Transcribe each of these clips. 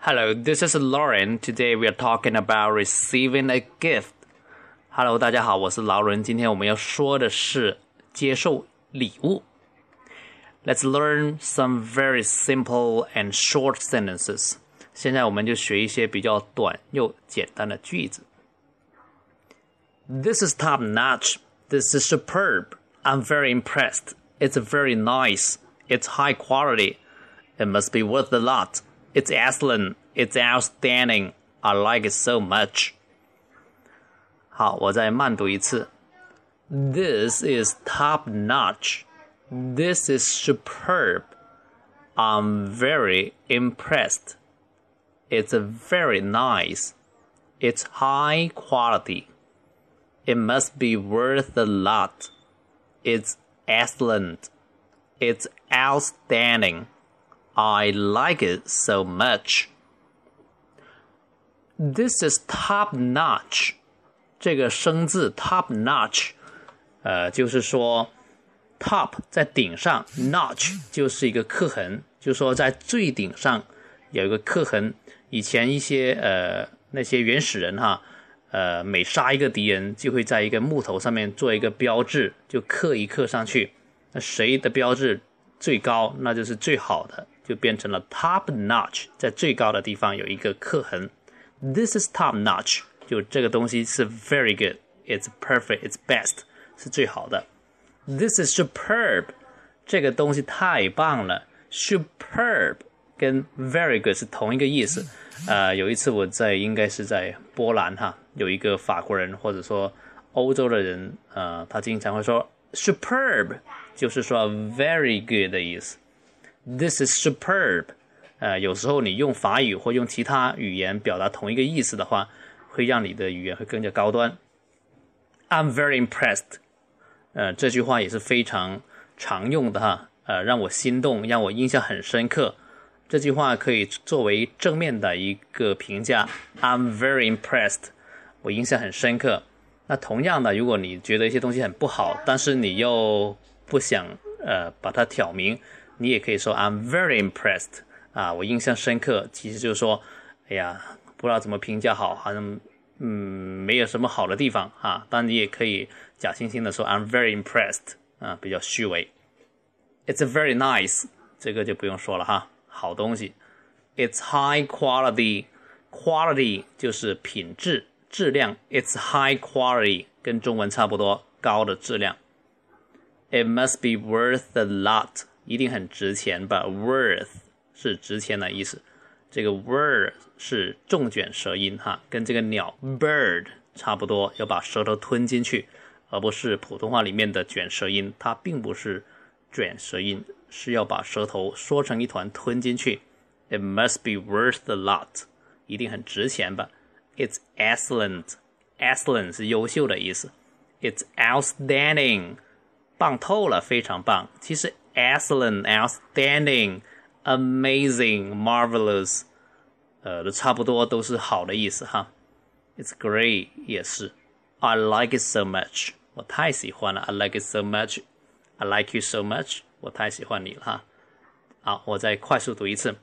Hello, this is Lauren. Today we are talking about receiving a gift. Hello，大家好，我是劳伦。今天我们要说的是接受礼物。Let's learn some very simple and short sentences. 现在我们就学一些比较短又简单的句子。This is top notch. This is superb. I'm very impressed. It's very nice. It's high quality. It must be worth a lot. It's excellent. It's outstanding. I like it so much. 好，我再慢读一次。This is top notch. This is superb. I'm very impressed. It's very nice. It's high quality. It must be worth a lot. It's excellent. It's outstanding. I like it so much. This is top notch. 这个生字 top notch，呃，就是说 top 在顶上，notch 就是一个刻痕，就是说在最顶上有一个刻痕。以前一些呃那些原始人哈，呃每杀一个敌人就会在一个木头上面做一个标志，就刻一刻上去。那谁的标志最高，那就是最好的，就变成了 top notch，在最高的地方有一个刻痕。This is top notch，就这个东西是 very good，it's perfect，it's best，是最好的。This is superb，这个东西太棒了。Superb 跟 very good 是同一个意思。呃，有一次我在应该是在波兰哈，有一个法国人或者说欧洲的人，呃，他经常会说 superb，就是说 very good 的意思。This is superb。呃，有时候你用法语或用其他语言表达同一个意思的话，会让你的语言会更加高端。I'm very impressed。呃，这句话也是非常常用的哈。呃，让我心动，让我印象很深刻。这句话可以作为正面的一个评价。I'm very impressed。我印象很深刻。那同样的，如果你觉得一些东西很不好，但是你又不想呃把它挑明，你也可以说 I'm very impressed。啊，我印象深刻，其实就是说，哎呀，不知道怎么评价好，好像嗯没有什么好的地方啊。当然你也可以假惺惺的说 I'm very impressed，啊，比较虚伪。It's very nice，这个就不用说了哈，好东西。It's high quality，quality 就是品质、质量。It's high quality 跟中文差不多，高的质量。It must be worth a lot，一定很值钱吧？Worth。是值钱的意思，这个 word 是重卷舌音哈，跟这个鸟 bird 差不多，要把舌头吞进去，而不是普通话里面的卷舌音，它并不是卷舌音，是要把舌头缩成一团吞进去。It must be worth a lot，一定很值钱吧？It's excellent，excellent 是优秀的意思。It's outstanding，棒透了，非常棒。其实 excellent，outstanding。amazing, marvelous，呃，都差不多都是好的意思哈。It's great 也是，I like it so much，我太喜欢了。I like it so much，I like you so much，我太喜欢你了哈。好，我再快速读一次。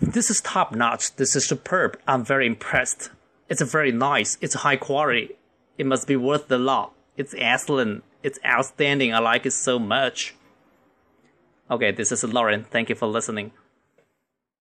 This is top notch. This is superb. I'm very impressed. It's very nice. It's high quality. It must be worth the lot. It's excellent. It's outstanding. I like it so much. Okay, this is Lauren. Thank you for listening.